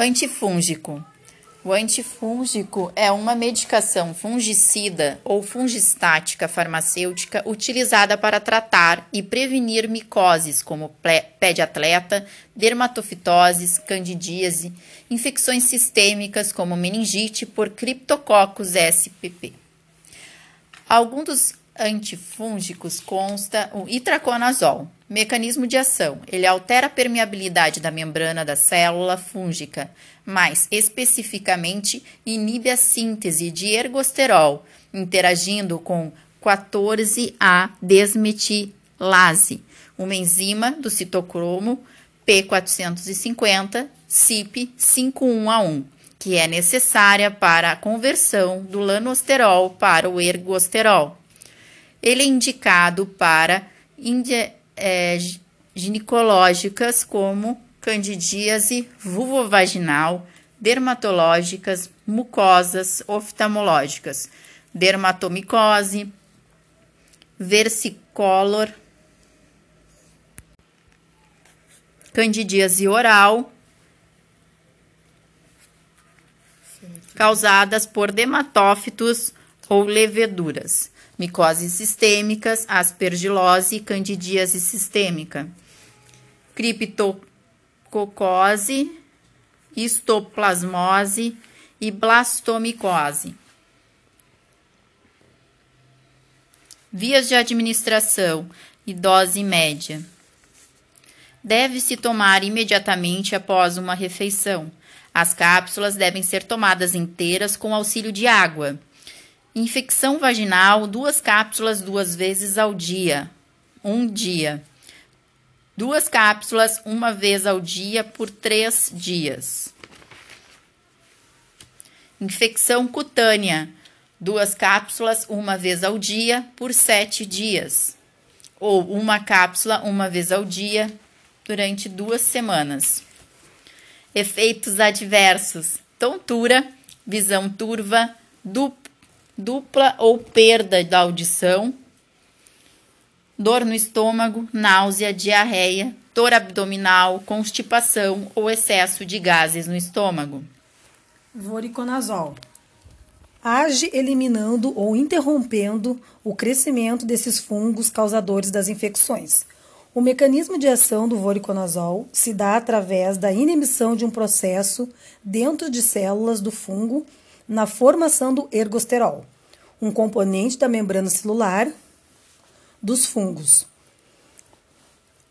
Antifúngico. O antifúngico é uma medicação fungicida ou fungistática farmacêutica utilizada para tratar e prevenir micoses como pé de atleta, dermatofitoses, candidíase, infecções sistêmicas como meningite por criptococcus SPP. Alguns dos antifúngicos consta o itraconazol. Mecanismo de ação: ele altera a permeabilidade da membrana da célula fúngica, mais especificamente inibe a síntese de ergosterol, interagindo com 14A desmetilase, uma enzima do citocromo P450 CYP51A1, que é necessária para a conversão do lanosterol para o ergosterol. Ele é indicado para é, ginecológicas como candidíase vulvovaginal, dermatológicas, mucosas oftalmológicas, dermatomicose, versicolor, candidíase oral, causadas por dermatófitos ou leveduras micoses sistêmicas, aspergilose, candidíase sistêmica, criptococose, histoplasmose e blastomicose. Vias de administração e dose média. Deve-se tomar imediatamente após uma refeição. As cápsulas devem ser tomadas inteiras com auxílio de água. Infecção vaginal, duas cápsulas duas vezes ao dia. Um dia. Duas cápsulas uma vez ao dia por três dias. Infecção cutânea, duas cápsulas uma vez ao dia por sete dias. Ou uma cápsula uma vez ao dia durante duas semanas. Efeitos adversos: tontura, visão turva, dupla dupla ou perda da audição, dor no estômago, náusea, diarreia, dor abdominal, constipação ou excesso de gases no estômago. Voriconazol. Age eliminando ou interrompendo o crescimento desses fungos causadores das infecções. O mecanismo de ação do voriconazol se dá através da inibição de um processo dentro de células do fungo na formação do ergosterol, um componente da membrana celular dos fungos.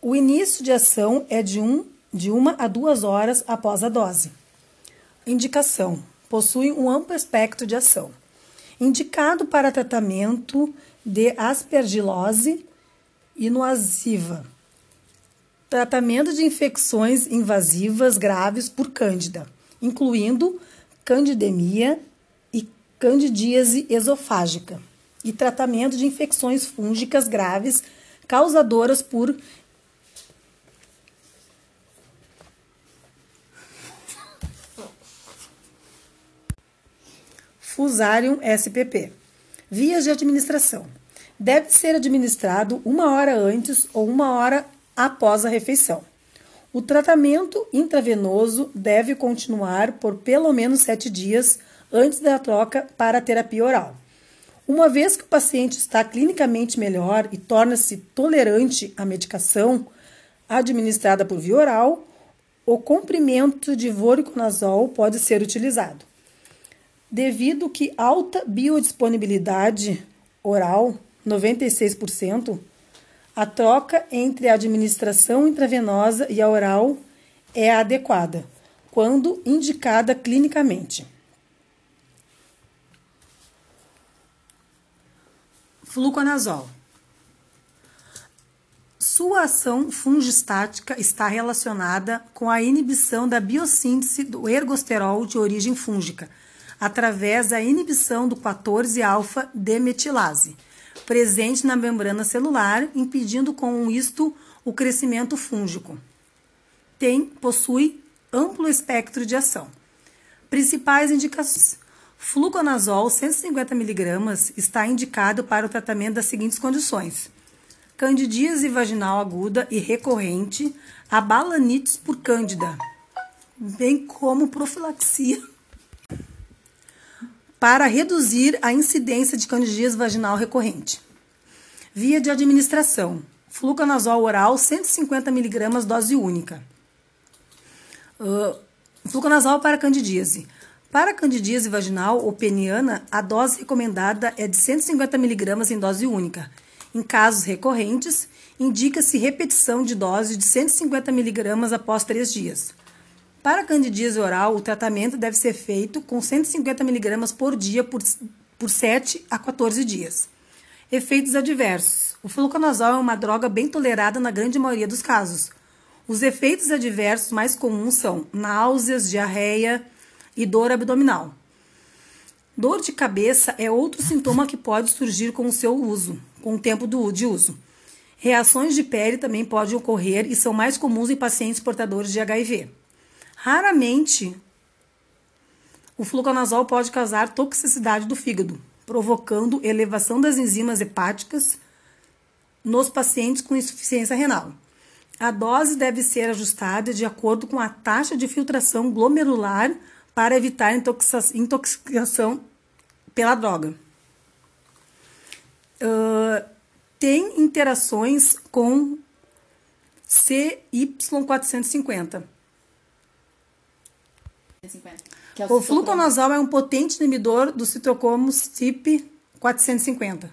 O início de ação é de, um, de uma a duas horas após a dose. Indicação: possui um amplo espectro de ação. Indicado para tratamento de aspergilose invasiva. Tratamento de infecções invasivas graves por cândida, incluindo candidemia candidíase esofágica, e tratamento de infecções fúngicas graves causadoras por Fusarium SPP. Vias de administração. Deve ser administrado uma hora antes ou uma hora após a refeição. O tratamento intravenoso deve continuar por pelo menos sete dias antes da troca para a terapia oral. Uma vez que o paciente está clinicamente melhor e torna-se tolerante à medicação administrada por via oral, o comprimento de voriconazol pode ser utilizado. Devido que alta biodisponibilidade oral, 96%, a troca entre a administração intravenosa e a oral é adequada, quando indicada clinicamente. Fluconazol. Sua ação fungistática está relacionada com a inibição da biossíntese do ergosterol de origem fúngica, através da inibição do 14-alfa-demetilase presente na membrana celular, impedindo com isto o crescimento fúngico. Tem, possui amplo espectro de ação. Principais indicações: fluconazol 150 mg está indicado para o tratamento das seguintes condições: candidíase vaginal aguda e recorrente, a balanites por cândida, bem como profilaxia para reduzir a incidência de candidíase vaginal recorrente. Via de administração: fluconazol oral 150 mg dose única. Uh, fluconazol para candidíase. Para candidíase vaginal ou peniana, a dose recomendada é de 150 mg em dose única. Em casos recorrentes, indica-se repetição de dose de 150 mg após 3 dias. Para candidíase oral, o tratamento deve ser feito com 150 mg por dia por, por 7 a 14 dias. Efeitos adversos. O fluconazol é uma droga bem tolerada na grande maioria dos casos. Os efeitos adversos mais comuns são náuseas, diarreia e dor abdominal. Dor de cabeça é outro sintoma que pode surgir com o seu uso, com o tempo do, de uso. Reações de pele também podem ocorrer e são mais comuns em pacientes portadores de HIV. Raramente, o fluconazol pode causar toxicidade do fígado, provocando elevação das enzimas hepáticas nos pacientes com insuficiência renal. A dose deve ser ajustada de acordo com a taxa de filtração glomerular para evitar intoxicação pela droga. Uh, tem interações com CY450 é o, o fluconazol é um potente inibidor do citocromo CYP450.